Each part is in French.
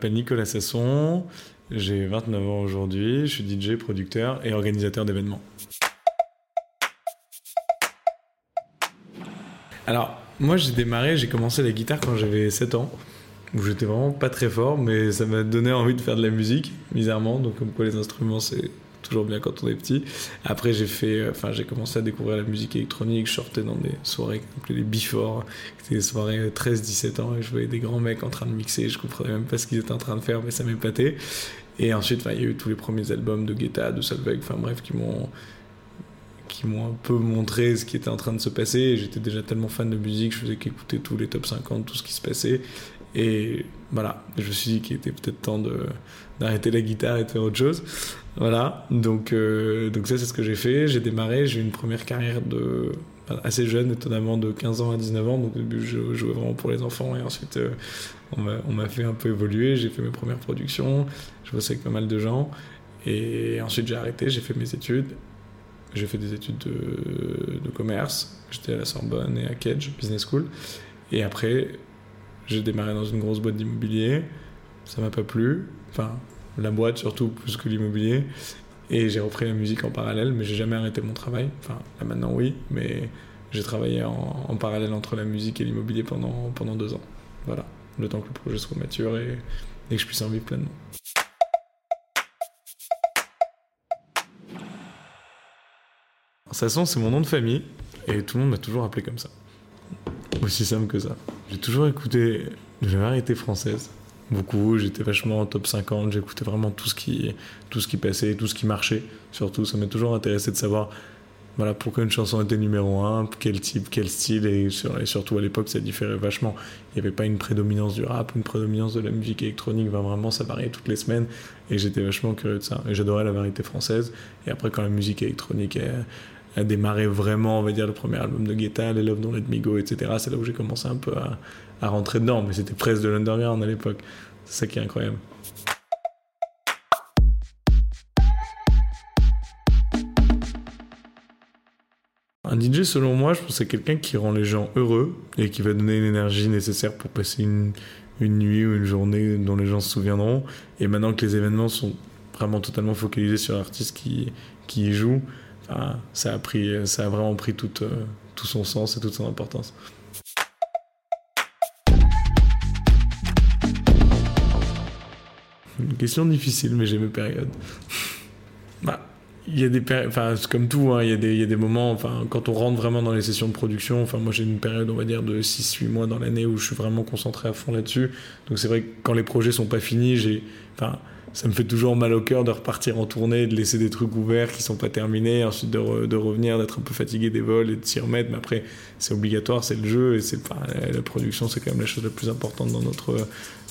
M'appelle Nicolas Sasson, j'ai 29 ans aujourd'hui, je suis DJ, producteur et organisateur d'événements. Alors, moi j'ai démarré, j'ai commencé la guitare quand j'avais 7 ans, où j'étais vraiment pas très fort, mais ça m'a donné envie de faire de la musique, bizarrement, donc comme quoi les instruments c'est toujours bien quand on est petit. Après, j'ai fait, enfin, j'ai commencé à découvrir la musique électronique. Je sortais dans des soirées appelait les before, c'était des soirées 13-17 ans, et je voyais des grands mecs en train de mixer. Je comprenais même pas ce qu'ils étaient en train de faire, mais ça m'épatait. Et ensuite, il y a eu tous les premiers albums de Guetta, de Solveig, enfin bref, qui m'ont qui m'ont un peu montré ce qui était en train de se passer. J'étais déjà tellement fan de musique, je faisais qu'écouter tous les top 50, tout ce qui se passait. Et voilà, je me suis dit qu'il était peut-être temps d'arrêter la guitare et de faire autre chose. Voilà, donc, euh, donc ça c'est ce que j'ai fait. J'ai démarré, j'ai eu une première carrière de assez jeune, étonnamment de 15 ans à 19 ans. Donc au début je jouais vraiment pour les enfants et ensuite euh, on m'a fait un peu évoluer. J'ai fait mes premières productions, je bossais avec pas mal de gens. Et ensuite j'ai arrêté, j'ai fait mes études. J'ai fait des études de, commerce. J'étais à la Sorbonne et à Kedge Business School. Et après, j'ai démarré dans une grosse boîte d'immobilier. Ça m'a pas plu. Enfin, la boîte surtout plus que l'immobilier. Et j'ai repris la musique en parallèle, mais j'ai jamais arrêté mon travail. Enfin, là maintenant oui, mais j'ai travaillé en, parallèle entre la musique et l'immobilier pendant, pendant deux ans. Voilà, le temps que le projet soit mature et, et que je puisse en vivre pleinement. Sasson, c'est mon nom de famille et tout le monde m'a toujours appelé comme ça. Aussi simple que ça. J'ai toujours écouté de la variété française. Beaucoup, j'étais vachement en top 50, j'écoutais vraiment tout ce, qui, tout ce qui passait, tout ce qui marchait. Surtout, ça m'a toujours intéressé de savoir voilà, pourquoi une chanson était numéro 1, quel type, quel style, et, surtout à l'époque ça différait vachement. Il n'y avait pas une prédominance du rap, une prédominance de la musique électronique, vraiment ça variait toutes les semaines, et j'étais vachement curieux de ça. Et j'adorais la variété française, et après quand la musique électronique a démarré vraiment, on va dire, le premier album de Guetta, Les Love Don't Let Me Go, etc. C'est là où j'ai commencé un peu à, à, rentrer dedans, mais c'était presque de l'underground à l'époque. C'est ça qui est incroyable. Un DJ, selon moi, je pense c'est quelqu'un qui rend les gens heureux et qui va donner l'énergie nécessaire pour passer une, une nuit ou une journée dont les gens se souviendront. Et maintenant que les événements sont vraiment totalement focalisés sur l'artiste qui, qui y joue, ça, a pris, ça a vraiment pris tout, euh, tout son sens et toute son importance. Une question difficile, mais j'ai mes périodes. bah, il y a des enfin comme tout hein, il, y a des, y a des moments enfin quand on rentre vraiment dans les sessions de production enfin moi j'ai une période on va dire de 6 8 mois dans l'année où je suis vraiment concentré à fond là-dessus donc c'est vrai que quand les projets sont pas finis j'ai enfin ça me fait toujours mal au cœur de repartir en tournée, de laisser des trucs ouverts qui sont pas terminés, ensuite de, revenir, d'être un peu fatigué des vols et de s'y remettre. Mais après, c'est obligatoire, c'est le jeu et c'est la production, c'est quand même la chose la plus importante dans notre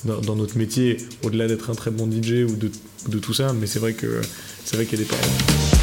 dans, notre métier, au-delà d'être un très bon DJ ou de, de tout ça. Mais c'est vrai que c'est vrai qu'il y a des périodes.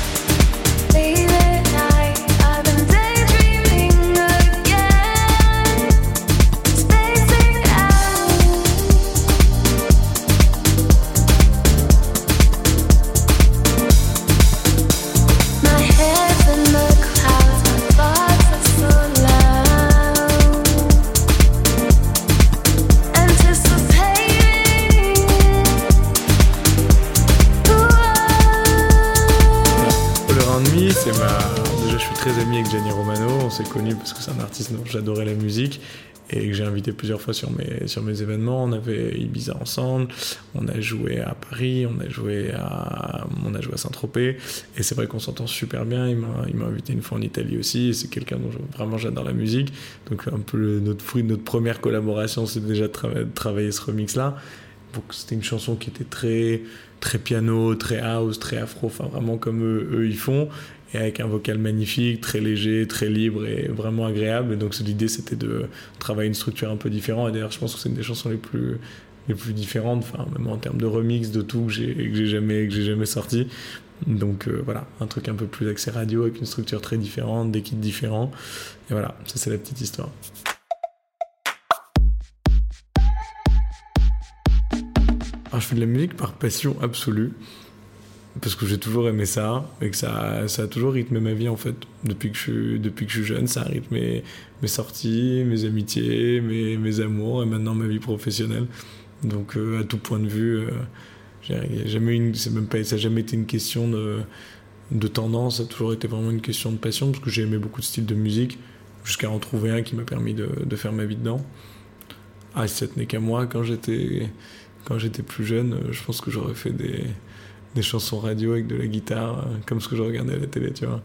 Dont j'adorais la musique et que j'ai invité plusieurs fois sur mes, sur mes événements. On avait Ibiza ensemble, on a joué à Paris, on a joué à, on a joué à Saint-Tropez et c'est vrai qu'on s'entend super bien. Il m'a invité une fois en Italie aussi c'est quelqu'un dont vraiment j'adore la musique. Donc un peu notre fruit de notre première collaboration, c'est déjà de, travailler ce remix-là. Donc c'était une chanson qui était très très piano, très house, très afro, enfin vraiment comme eux ils font et avec un vocal magnifique, très léger, très libre et vraiment agréable. Et donc l'idée c'était de travailler une structure un peu différente. Et d'ailleurs je pense que c'est une des chansons les plus les plus différentes, enfin même en termes de remix, de tout que j'ai jamais que j'ai jamais sorti. Donc euh, voilà, un truc un peu plus axé radio avec une structure très différente, des kits différents. Et voilà, ça c'est la petite histoire. Alors, je fais de la musique par passion absolue parce que j'ai toujours aimé ça et que ça, ça a toujours rythmé ma vie en fait. Depuis que je, depuis que je suis jeune, ça a rythmé mes sorties, mes amitiés, mes, mes amours et maintenant ma vie professionnelle. Donc à tout point de vue, c'est même pas, ça n'a jamais été une question de, de tendance, ça a toujours été vraiment une question de passion parce que j'ai aimé beaucoup de styles de musique jusqu'à en trouver un qui m'a permis de, de, faire ma vie dedans. Ah, si ça tenait qu'à moi, quand j'étais, quand j'étais plus jeune, je pense que j'aurais fait des, des chansons radio avec de la guitare, comme ce que je regardais à la télé, tu vois.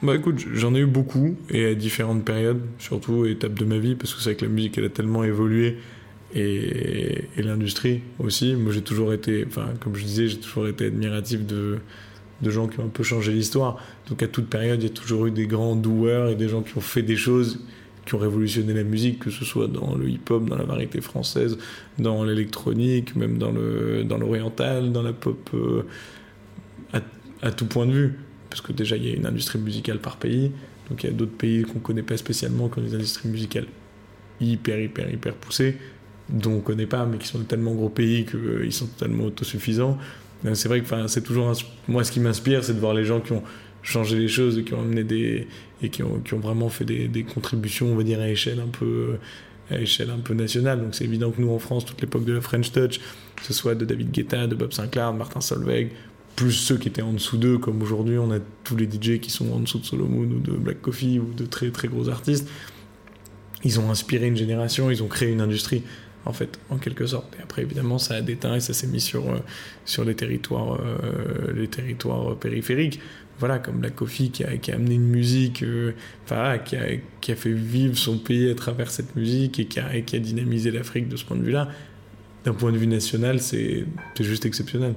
Bah écoute, j'en ai eu beaucoup et à différentes périodes, surtout étapes de ma vie, parce que c'est vrai que la musique elle a tellement évolué et, et l'industrie aussi. Moi j'ai toujours été, enfin comme je disais, j'ai toujours été admiratif de, de gens qui ont un peu changé l'histoire. Donc à toute période, il y a toujours eu des grands doueurs et des gens qui ont fait des choses qui ont révolutionné la musique, que ce soit dans le hip-hop, dans la variété française, dans l'électronique, même dans le dans l'oriental, dans la pop, euh, à, à tout point de vue parce que déjà il y a une industrie musicale par pays, donc il y a d'autres pays qu'on connaît pas spécialement qui ont des industries musicales hyper hyper hyper poussées, dont on connaît pas, mais qui sont de tellement gros pays qu'ils euh, sont totalement autosuffisants. C'est vrai que c'est toujours moi ce qui m'inspire, c'est de voir les gens qui ont changé les choses et qui ont amené des et qui ont, qui ont vraiment fait des, des, contributions, on va dire à échelle un peu à échelle un peu nationale. Donc c'est évident que nous en France, toute l'époque de la French Touch, que ce soit de David Guetta, de Bob Sinclair, de Martin Solveig, plus ceux qui étaient en dessous d'eux, comme aujourd'hui on a tous les DJ qui sont en dessous de Solomon ou de Black Coffee ou de très très gros artistes, ils ont inspiré une génération, ils ont créé une industrie en fait, en quelque sorte. Et après, évidemment, ça a déteint et ça s'est mis sur, euh, sur les territoires, euh, les territoires périphériques. Voilà, comme Black Coffee qui a, amené une musique, euh, qui, a, fait vivre son pays à travers cette musique et qui a, et qui a dynamisé l'Afrique de ce point de vue-là. D'un point de vue national, c'est juste exceptionnel.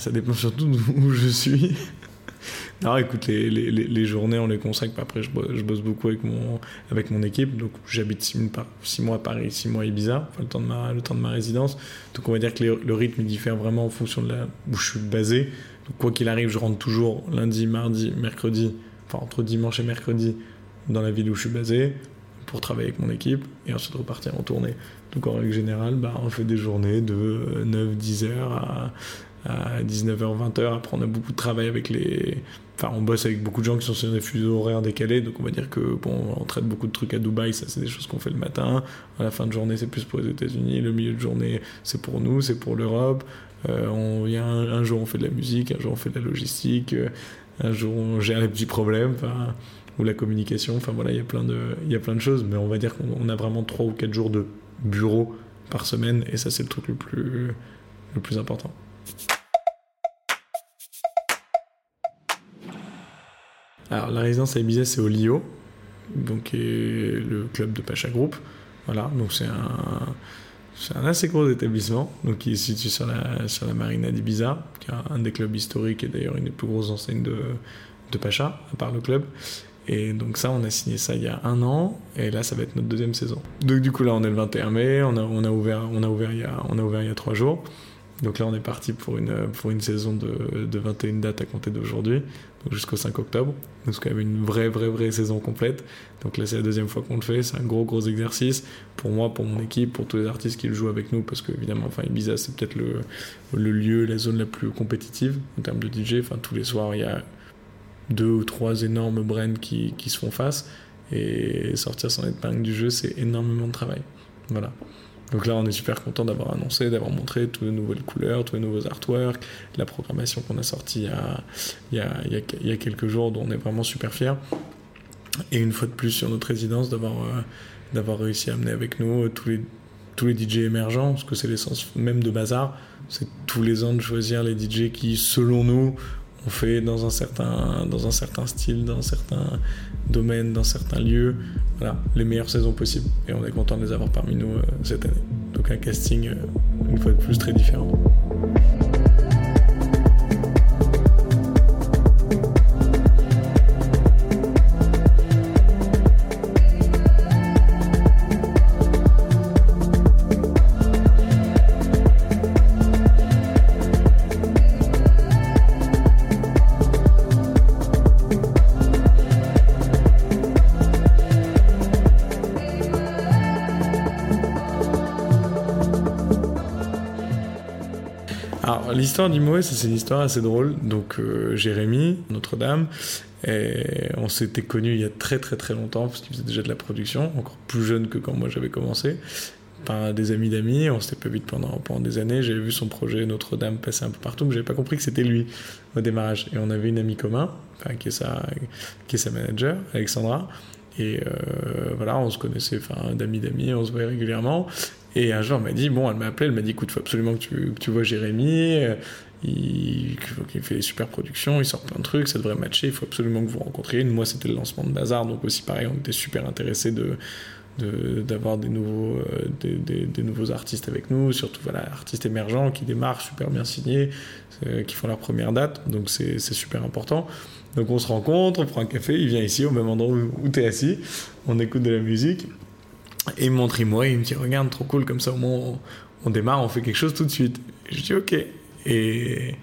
ça dépend surtout d'où je suis. Non, écoute, les, les, les, journées, on les consacre. Après, je, je, bosse beaucoup avec mon, avec mon équipe. Donc, j'habite six, mois à Paris, six mois à Ibiza, le, temps de ma, le temps de ma résidence. Donc, on va dire que le rythme diffère vraiment en fonction de là où je suis basé. Donc, quoi qu'il arrive, je rentre toujours lundi, mardi, mercredi, enfin, entre dimanche et mercredi, dans la ville où je suis basé pour travailler avec mon équipe et ensuite repartir en tournée. Donc en règle générale, bah, on fait des journées de 9-10 heures à, à 19h, 20h. Après, on a beaucoup de travail avec les. Enfin, on bosse avec beaucoup de gens qui sont sur des fuseaux horaires décalés. Donc, on va dire que, bon, on traite beaucoup de trucs à Dubaï. Ça, c'est des choses qu'on fait le matin. À la fin de journée, c'est plus pour les États-Unis. Le milieu de journée, c'est pour nous, c'est pour l'Europe. Euh, on, y un, jour, on fait de la musique. Un jour, on fait de la logistique. Euh, un jour, on gère les petits problèmes. Enfin, ou la communication. Enfin, voilà, il y a plein de, il y a plein de choses. Mais on va dire qu'on a vraiment 3 ou 4 jours de bureau par semaine. Et ça, c'est le truc le plus, le plus important. Alors, la résidence à Ibiza, c'est au Lio, donc le club de Pacha Group. Voilà, donc c'est un, c'est un assez gros établissement, donc qui est situé sur la, sur la marina d'Ibiza, qui est un des clubs historiques et d'ailleurs une des plus grosses enseignes de, de Pacha, à part le club. Et donc ça, on a signé ça il y a un an, et là, ça va être notre deuxième saison. Donc du coup, là, on est le 21 mai, on a, on a, ouvert, on a, ouvert, il y a, on a ouvert il y a trois jours. Donc là, on est parti pour une, pour une saison de, de 21 dates à compter d'aujourd'hui, jusqu'au 5 octobre. Donc c'est quand même une vraie, vraie, vraie saison complète. Donc là, c'est la deuxième fois qu'on le fait. C'est un gros, gros exercice pour moi, pour mon équipe, pour tous les artistes qui le jouent avec nous, parce qu'évidemment, enfin, Ibiza, c'est peut-être le, le lieu, la zone la plus compétitive en termes de DJ. Enfin, tous les soirs, il y a deux ou trois énormes brands qui, qui se font face. Et sortir son épingle du jeu, c'est énormément de travail. Voilà. Donc là, on est super content d'avoir annoncé, d'avoir montré toutes les nouvelles couleurs, tous les nouveaux artworks, la programmation qu'on a sortie il y a, quelques jours, dont on est vraiment super fiers. Et une fois de plus sur notre résidence, d'avoir euh, réussi à amener avec nous euh, tous les, tous les DJ émergents, parce que c'est l'essence même de Bazar, c'est tous les ans de choisir les DJ qui, selon nous, on fait dans un certain, dans un certain style, dans certains domaines, dans certains lieux. Voilà, les meilleures saisons possibles. Et on est content de les avoir parmi nous euh, cette année. Donc un casting, euh, une fois de plus, très différent. L'histoire d'Imoé, c'est une histoire assez drôle. Donc, euh, Jérémy, Notre-Dame, on s'était connus il y a très très très longtemps, parce qu'il faisait déjà de la production, encore plus jeune que quand moi j'avais commencé. Par des amis d'amis, on s'était pas vu pendant, pendant des années. J'avais vu son projet Notre-Dame passer un peu partout, mais j'avais pas compris que c'était lui au démarrage. Et on avait une amie commun, enfin, qui, est sa, qui est sa manager, Alexandra. Et euh, voilà, on se connaissait, enfin, d'amis d'amis, on se voyait régulièrement. Et un jour, elle m'a dit, bon, elle m'a appelé, elle m'a dit, écoute, faut absolument que tu, que tu vois Jérémy, euh, il, fait des super productions, il sort plein de trucs, ça devrait matcher, il faut absolument que vous rencontriez. Moi, c'était le lancement de Bazar, donc aussi pareil, on était super intéressés de d'avoir des nouveaux euh, des, des, nouveaux artistes avec nous surtout voilà artistes émergents qui démarrent super bien signés euh, qui font leur première date donc c'est super important donc on se rencontre on prend un café il vient ici au même endroit où tu es assis on écoute de la musique et il me montre moi il me dit regarde trop cool comme ça au moins on, démarre on fait quelque chose tout de suite et je dis ok et,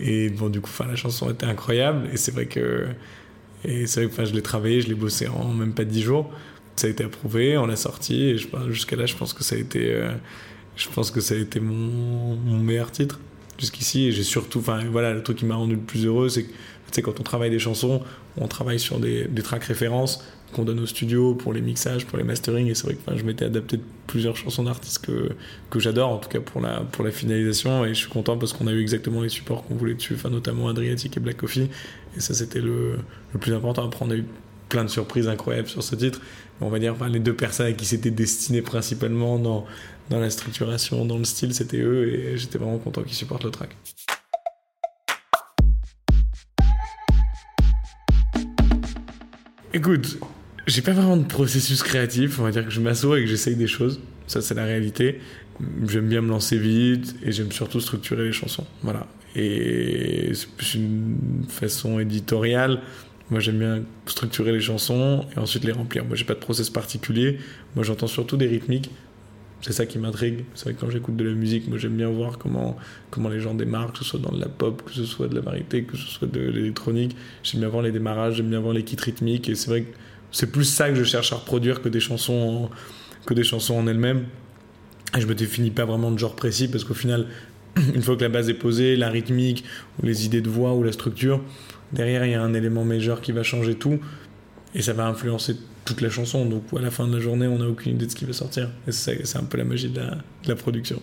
et bon, du coup, la chanson était incroyable. Et c'est vrai que, et vrai que je l'ai travaillé, je l'ai bossé en même pas dix jours. Ça a été approuvé, on l'a sorti. Et jusqu'à là, je pense que ça a été, euh, je pense que ça a été mon, meilleur titre jusqu'ici. Et j'ai surtout, enfin, voilà, le truc qui m'a rendu le plus heureux, c'est que, quand on travaille des chansons, on travaille sur des, des tracks références qu'on donne au studio pour les mixages, pour les mastering. Et c'est vrai que je m'étais adapté de plusieurs chansons d'artistes que, que j'adore, en tout cas pour la, pour la finalisation. Et je suis content parce qu'on a eu exactement les supports qu'on voulait dessus, enfin, notamment Adriatic et Black Coffee. Et ça, c'était le, le, plus important. Après, on a eu plein de surprises incroyables sur ce titre. On va dire, les deux personnes à qui c'était destiné principalement dans, dans la structuration, dans le style, c'était eux. Et j'étais vraiment content qu'ils supportent le track. Écoute, j'ai pas vraiment de processus créatif, on va dire que je m'assois et que j'essaye des choses. Ça, c'est la réalité. J'aime bien me lancer vite et j'aime surtout structurer les chansons. Voilà. Et c'est plus une façon éditoriale. Moi, j'aime bien structurer les chansons et ensuite les remplir. Moi, j'ai pas de process particulier. Moi, j'entends surtout des rythmiques. C'est ça qui m'intrigue. C'est vrai que quand j'écoute de la musique, moi, j'aime bien voir comment, comment les gens démarrent, que ce soit dans de la pop, que ce soit de la variété, que ce soit de l'électronique. J'aime bien voir les démarrages, j'aime bien voir les kits rythmiques. Et c'est vrai que c'est plus ça que je cherche à reproduire que des chansons en, que des chansons en elles-mêmes. Et je me définis pas vraiment de genre précis parce qu'au final, une fois que la base est posée, la rythmique ou les idées de voix ou la structure, derrière il y a un élément majeur qui va changer tout et ça va influencer toute la chanson. Donc à la fin de la journée, on n'a aucune idée de ce qui va sortir. C'est un peu la magie de la, de la production.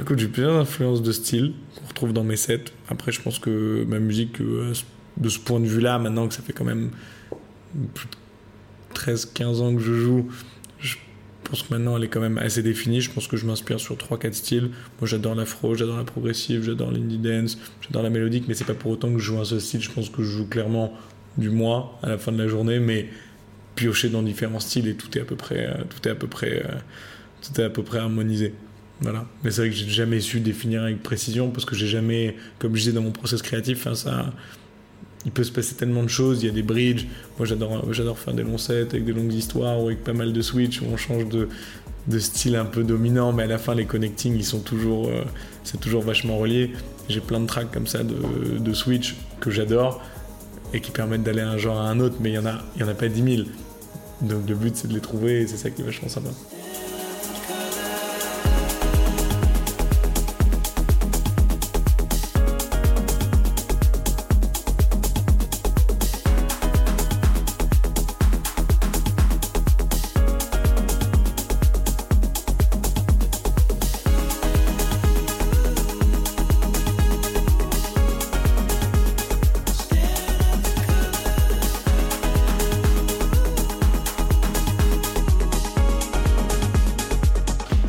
Écoute, j'ai plusieurs influences de style retrouve dans mes sets. Après, je pense que ma musique, euh, de ce point de vue-là, maintenant que ça fait quand même plus de 13-15 ans que je joue, je pense que maintenant elle est quand même assez définie. Je pense que je m'inspire sur 3-4 styles. Moi, j'adore l'afro, j'adore la progressive, j'adore l'indie dance, j'adore la mélodique, mais c'est pas pour autant que je joue un seul style. Je pense que je joue clairement du mois à la fin de la journée, mais piocher dans différents styles et tout est à peu près, euh, tout est à peu près, euh, tout est à peu près harmonisé. Voilà. Mais c'est vrai que j'ai jamais su définir avec précision parce que j'ai jamais, comme je disais dans mon process créatif, hein, ça, il peut se passer tellement de choses. Il y a des bridges. Moi, j'adore, j'adore faire des longs sets avec des longues histoires ou avec pas mal de switch où on change de, style un peu dominant, mais à la fin, les connectings, ils sont toujours, euh, c'est toujours vachement relié. J'ai plein de tracks comme ça de, de switch que j'adore et qui permettent d'aller d'un genre à un autre, mais il y en a, il y en a pas 10 000. Donc le but, c'est de les trouver et c'est ça qui est vachement sympa.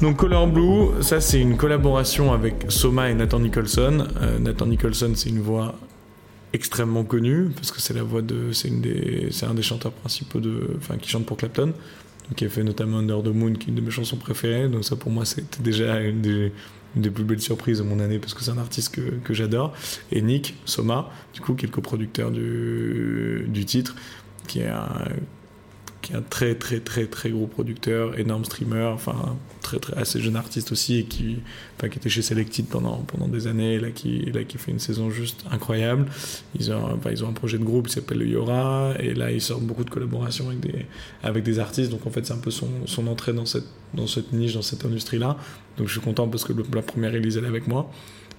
Donc Color Blue, ça c'est une collaboration avec Soma et Nathan Nicholson. Euh, Nathan Nicholson, c'est une voix extrêmement connue parce que c'est la voix de, c'est un des chanteurs principaux de, enfin qui chante pour Clapton, qui a fait notamment Under the Moon, qui est une de mes chansons préférées. Donc ça pour moi c'était déjà une des, plus belles surprises de mon année parce que c'est un artiste que, que j'adore. Et Nick Soma, du coup qui est le coproducteur du, du titre, qui est un qui est un très très très très gros producteur, énorme streamer, enfin très très assez jeune artiste aussi et qui, enfin, qui était chez Selected pendant pendant des années, là qui là qui fait une saison juste incroyable. Ils ont enfin, ils ont un projet de groupe qui s'appelle le Yora et là ils sortent beaucoup de collaborations avec des avec des artistes. Donc en fait c'est un peu son, son entrée dans cette dans cette niche, dans cette industrie là. Donc je suis content parce que la première release elle est avec moi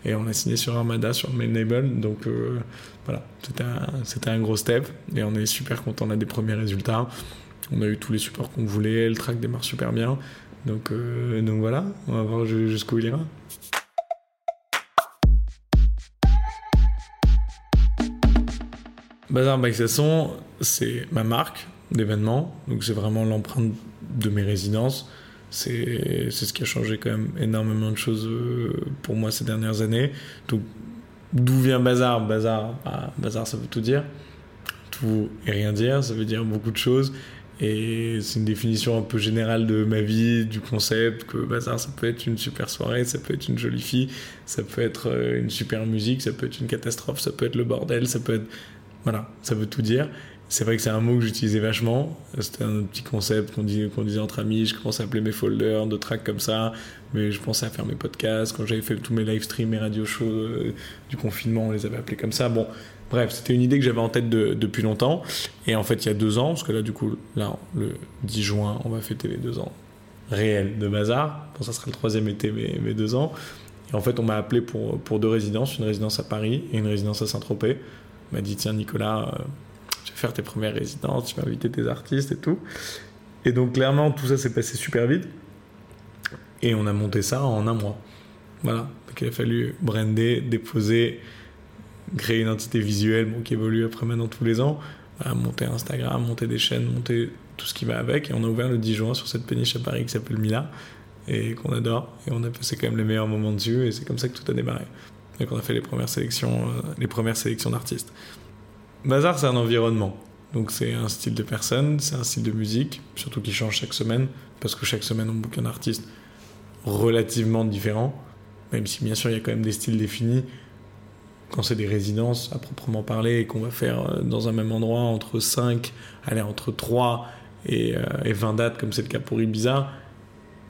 et on a signé sur Armada sur main label donc euh, voilà c'était un, un gros step et on est super content on a des premiers résultats on a eu tous les supports qu'on voulait, le track démarre super bien. Donc, euh, donc voilà, on va voir jusqu'où il ira. Bazar Bike Sasson, c'est ma marque d'événement, donc c'est vraiment l'empreinte de mes résidences. C'est, c'est ce qui a changé quand même énormément de choses euh, pour moi ces dernières années. Donc, d'où vient Bazar? Bazar, bah, Bazar, ça veut tout dire. Tout et rien dire, ça veut dire beaucoup de choses. Et c'est une définition un peu générale de ma vie, du concept, que bazar, ça peut être une super soirée, ça peut être une jolie fille, ça peut être euh, une super musique, ça peut être une catastrophe, ça peut être le bordel, ça peut être... Voilà, ça veut tout dire. C'est vrai que c'est un mot que j'utilisais vachement. C'était un petit concept qu'on disait, entre amis. Je commençais à appeler mes folders de tracks comme ça. Mais je pensais à faire mes podcasts. Quand j'avais fait tous mes live streams, mes radio shows euh, du confinement, on les avait appelés comme ça. Bon, Bref, c'était une idée que j'avais en tête depuis longtemps. Et en fait, il y a deux ans, parce que là, du coup, là, le 10 juin, on va fêter les deux ans réels de Bazar. Bon, ça sera le troisième été, mes deux ans. Et en fait, on m'a appelé pour, pour deux résidences, une résidence à Paris et une résidence à Saint-Tropez. On m'a dit, tiens, Nicolas, euh, je vais faire tes premières résidences, tu vas inviter tes artistes et tout. Et donc, clairement, tout ça s'est passé super vite. Et on a monté ça en un mois. Voilà. Donc, il a fallu brander, déposer, créer une entité visuelle bon, qui évolue après maintenant tous les ans, monter Instagram, monter des chaînes, monter tout ce qui va avec. Et on a ouvert le 10 juin sur cette péniche à Paris qui s'appelle Mila et qu'on adore. Et on a passé quand même les meilleurs moments dessus et c'est comme ça que tout a démarré. Et qu'on a fait les premières sélections, euh, les premières sélections d'artistes. Bazar, c'est un environnement. Donc c'est un style de personne, c'est un style de musique, surtout qui change chaque semaine, parce que chaque semaine on boucle un artiste relativement différent, même si bien sûr il y a quand même des styles définis, quand c'est des résidences à proprement parler et qu'on va faire euh, dans un même endroit entre 5, allez, entre 3 et, 20 euh, dates, comme c'est le cas pour Ibiza,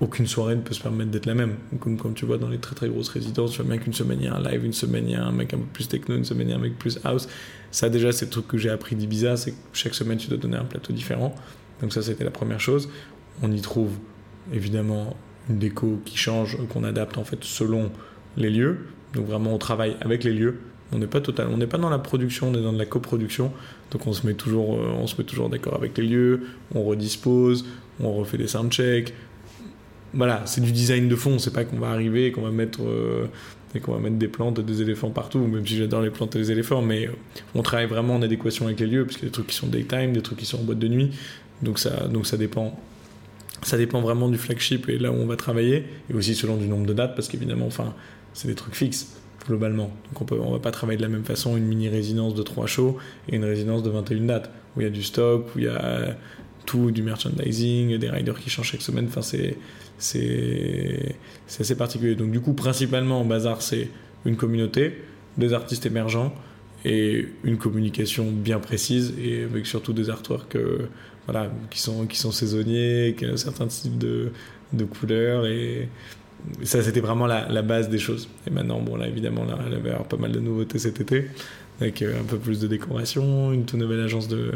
aucune soirée ne peut se permettre d'être la même. Comme, comme tu vois dans les très très grosses résidences, tu vois bien qu'une semaine il y a un live, une semaine il y a un mec un peu plus techno, une semaine il y a un mec plus house. Ça déjà c'est le truc que j'ai appris d'Ibiza, c'est que chaque semaine tu dois donner un plateau différent. Donc ça c'était la première chose. On y trouve évidemment une déco qui change, qu'on adapte en fait selon les lieux. Donc vraiment on travaille avec les lieux on n'est pas total, on n'est pas dans la production, on est dans de la coproduction. Donc on se met toujours, euh, on se toujours d'accord avec les lieux, on redispose, on refait des soundchecks. Voilà, c'est du design de fond. C'est pas qu'on va arriver et qu'on va mettre euh, et qu'on va mettre des plantes des éléphants partout. Même si j'adore les plantes et les éléphants, mais on travaille vraiment en adéquation avec les lieux, parce qu'il y a des trucs qui sont daytime, des trucs qui sont en boîte de nuit. Donc ça, donc dépend. Ça dépend vraiment du flagship et là où on va travailler, et aussi selon du nombre de dates, parce qu'évidemment, enfin, c'est des trucs fixes globalement. Donc on ne va pas travailler de la même façon une mini résidence de 3 shows et une résidence de 21 dates, où il y a du stock, où il y a tout, du merchandising, des riders qui changent chaque semaine. Enfin, c'est, c'est, c'est assez particulier. Donc du coup, principalement, Bazar, c'est une communauté, des artistes émergents et une communication bien précise et avec surtout des artworks euh, voilà, qui, sont, qui sont saisonniers, qui ont un certain type de, de couleurs et ça, c'était vraiment la, base des choses. Et maintenant, bon, là, évidemment, là, il pas mal de nouveautés cet été, avec euh, un peu plus de décoration, une toute nouvelle agence de,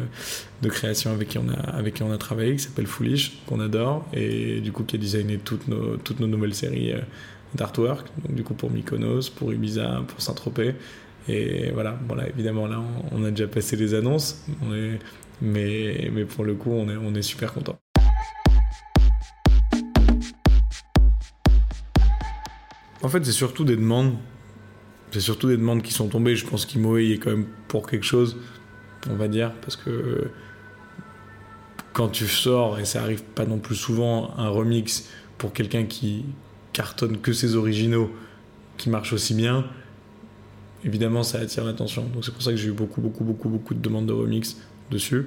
de, création avec qui on a, avec qui on a travaillé, qui s'appelle Foolish, qu'on adore, et du coup, qui a designé toutes nos, toutes nos nouvelles séries euh, d'artwork, donc du coup, pour Mykonos, pour Ibiza, pour Saint-Tropez. Et voilà, bon, là, évidemment, là, on, a déjà passé les annonces, mais, mais pour le coup, on est, on est super content. En fait, c'est surtout des demandes. C'est surtout des demandes qui sont tombées. Je pense qu'Imoe est quand même pour quelque chose, on va dire, parce que quand tu sors, et ça arrive pas non plus souvent, un remix pour quelqu'un qui cartonne que ses originaux, qui marche aussi bien, évidemment, ça attire l'attention. Donc c'est pour ça que j'ai eu beaucoup, beaucoup, beaucoup, beaucoup de demandes de remix dessus.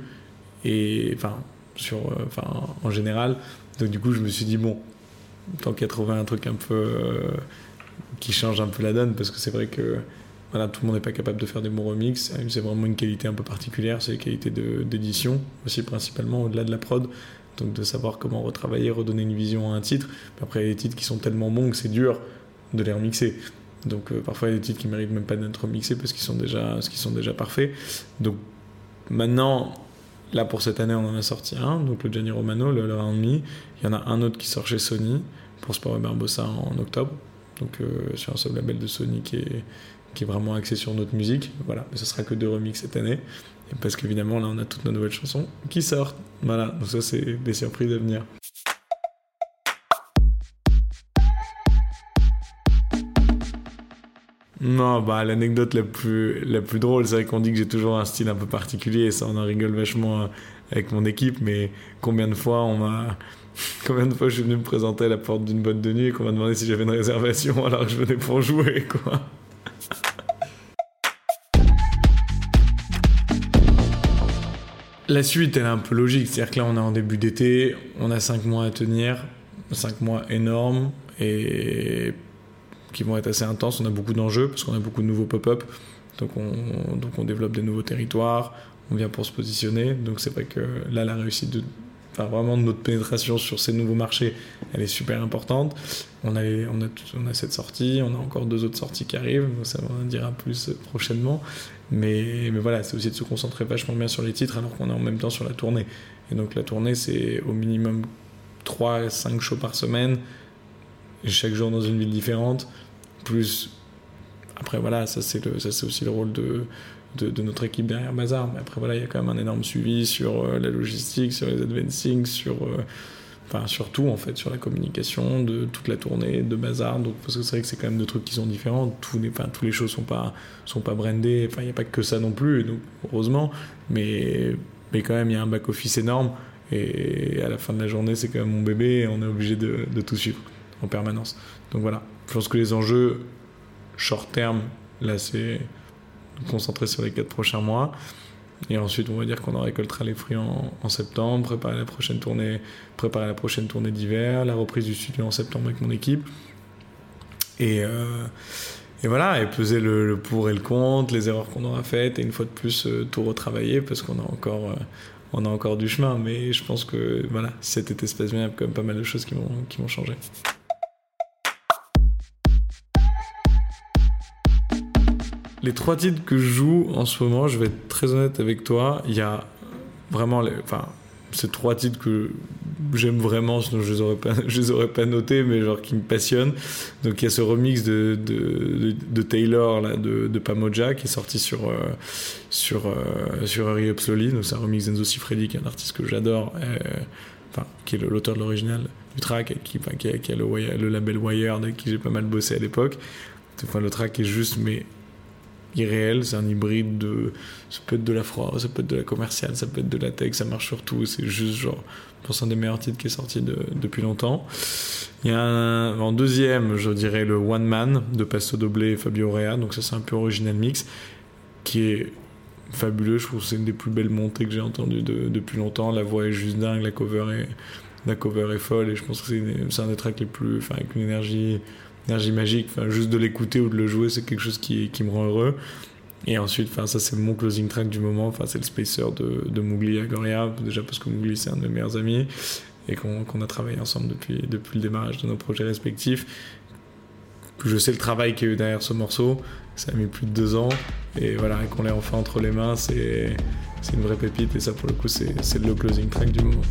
Et enfin, sur, euh, en général. Donc du coup, je me suis dit, bon, tant qu'à trouver un truc un peu. Euh, qui change un peu la donne parce que c'est vrai que voilà, tout le monde n'est pas capable de faire des bons remixes. C'est vraiment une qualité un peu particulière, c'est la qualité d'édition aussi principalement au-delà de la prod. Donc de savoir comment retravailler, redonner une vision à un titre. après, il y a des titres qui sont tellement bons que c'est dur de les remixer. Donc euh, parfois, il y a des titres qui méritent même pas d'être remixés parce qu'ils sont déjà, sont déjà parfaits. Donc maintenant, là pour cette année, on en a sorti un, donc le Gianni Romano, le, le Il y en a un autre qui sort chez Sony pour Sport et Barbossa en octobre. Donc euh, sur un sub-label de Sony qui est, vraiment axé sur notre musique. Voilà, mais ce sera que deux remixes cette année. parce qu'évidemment, là, on a toutes nos nouvelles chansons qui sortent. Voilà, donc ça, c'est des surprises à venir. Non, bah l'anecdote la plus, la plus drôle, c'est vrai qu'on dit que j'ai toujours un style un peu particulier, et ça on en rigole vachement euh, avec mon équipe, mais combien de fois on m'a. Combien de fois je suis venu me présenter à la porte d'une boîte de nuit et qu'on m'a demandé si j'avais une réservation alors que je venais pour jouer, quoi. La suite, elle est un peu logique. C'est-à-dire que là, on est en début d'été, on a 5 mois à tenir, 5 mois énormes et qui vont être assez intenses. On a beaucoup d'enjeux parce qu'on a beaucoup de nouveaux pop-up. Donc on, donc on développe des nouveaux territoires, on vient pour se positionner. Donc c'est vrai que là, la réussite de, enfin, vraiment notre pénétration sur ces nouveaux marchés, elle est super importante. On a, on a, on a cette sortie, on a encore deux autres sorties qui arrivent, ça on en dira plus prochainement. Mais, mais voilà, c'est aussi de se concentrer vachement bien sur les titres alors qu'on est en même temps sur la tournée. Et donc la tournée, c'est au minimum 3 5 shows par semaine, chaque jour dans une ville différente, plus... Après voilà, ça c'est aussi le rôle de, de, notre équipe derrière Bazar. Mais après voilà, il y a quand même un énorme suivi sur euh, la logistique, sur les advancing, sur... Euh, enfin surtout en fait sur la communication de toute la tournée de bazar donc parce que c'est vrai que c'est quand même deux trucs qui sont différents. Tous les enfin tous les choses sont pas sont pas brandés. Enfin il n'y a pas que ça non plus heureusement. Mais mais quand même il y a un back office énorme et à la fin de la journée c'est quand même mon bébé et on est obligé de, de tout suivre en permanence. Donc voilà. Je pense que les enjeux short terme là c'est concentrer sur les quatre prochains mois et ensuite, on va dire qu'on en récoltera les fruits en, septembre, préparer la prochaine tournée, préparer la prochaine tournée d'hiver, la reprise du studio en septembre avec mon équipe. Et, euh, voilà, et peser le, pour et le contre, les erreurs qu'on aura faites, et une fois de plus, euh, tout retravailler parce qu'on a encore. Euh, on a encore du chemin, mais je pense que voilà, cet été se passe bien, il y a quand même pas mal de choses qui vont, qui Les trois titres que je joue en ce moment, je vais être très honnête avec toi, il y a vraiment enfin, ces trois titres que j'aime vraiment, sinon je les les aurais pas notés, mais genre qui me passionnent. Donc il y a ce remix de, de, de, Taylor là, de, de, Pamoja qui est sorti sur euh, sur euh, sur Hurry Up. Donc c'est un remix d'Enzo Cifredi, qui est un artiste que j'adore, euh, enfin qui est l'auteur de l'original du track, qui, a, qui a le, le, label Wired, avec qui j'ai pas mal bossé à l'époque. Enfin, le track est juste mais irréel, c'est un hybride de. Ça peut être de la froid, ça peut être de la commerciale, ça peut être de la tech, ça marche sur tout. C'est juste genre, pense, un des meilleurs titres qui est sorti depuis longtemps. Il y a un, en deuxième, je dirais le One Man de Pasto Doblé et Fabio Rea, donc ça c'est un peu original mix, qui est fabuleux. Je trouve que c'est une des plus belles montées que j'ai entendues depuis longtemps. La voix est juste dingue, la cover est, la cover est folle et je pense que c'est un des tracks les plus. Enfin, avec une énergie énergie magique. Enfin, juste de l'écouter ou de le jouer, c'est quelque chose qui, me rend heureux. Et ensuite, enfin, ça c'est mon closing track du moment. Enfin, c'est le Spacer de, de Mougli à Goria. Déjà parce que Mougli c'est un de mes meilleurs amis et qu'on a travaillé ensemble depuis, depuis le démarrage de nos projets respectifs. Je sais le travail qu'il y a eu derrière ce morceau. Ça a mis plus de deux ans. Et voilà, qu'on l'ait enfin entre les mains, c'est une vraie pépite. Et ça, pour le coup, c'est le closing track du moment.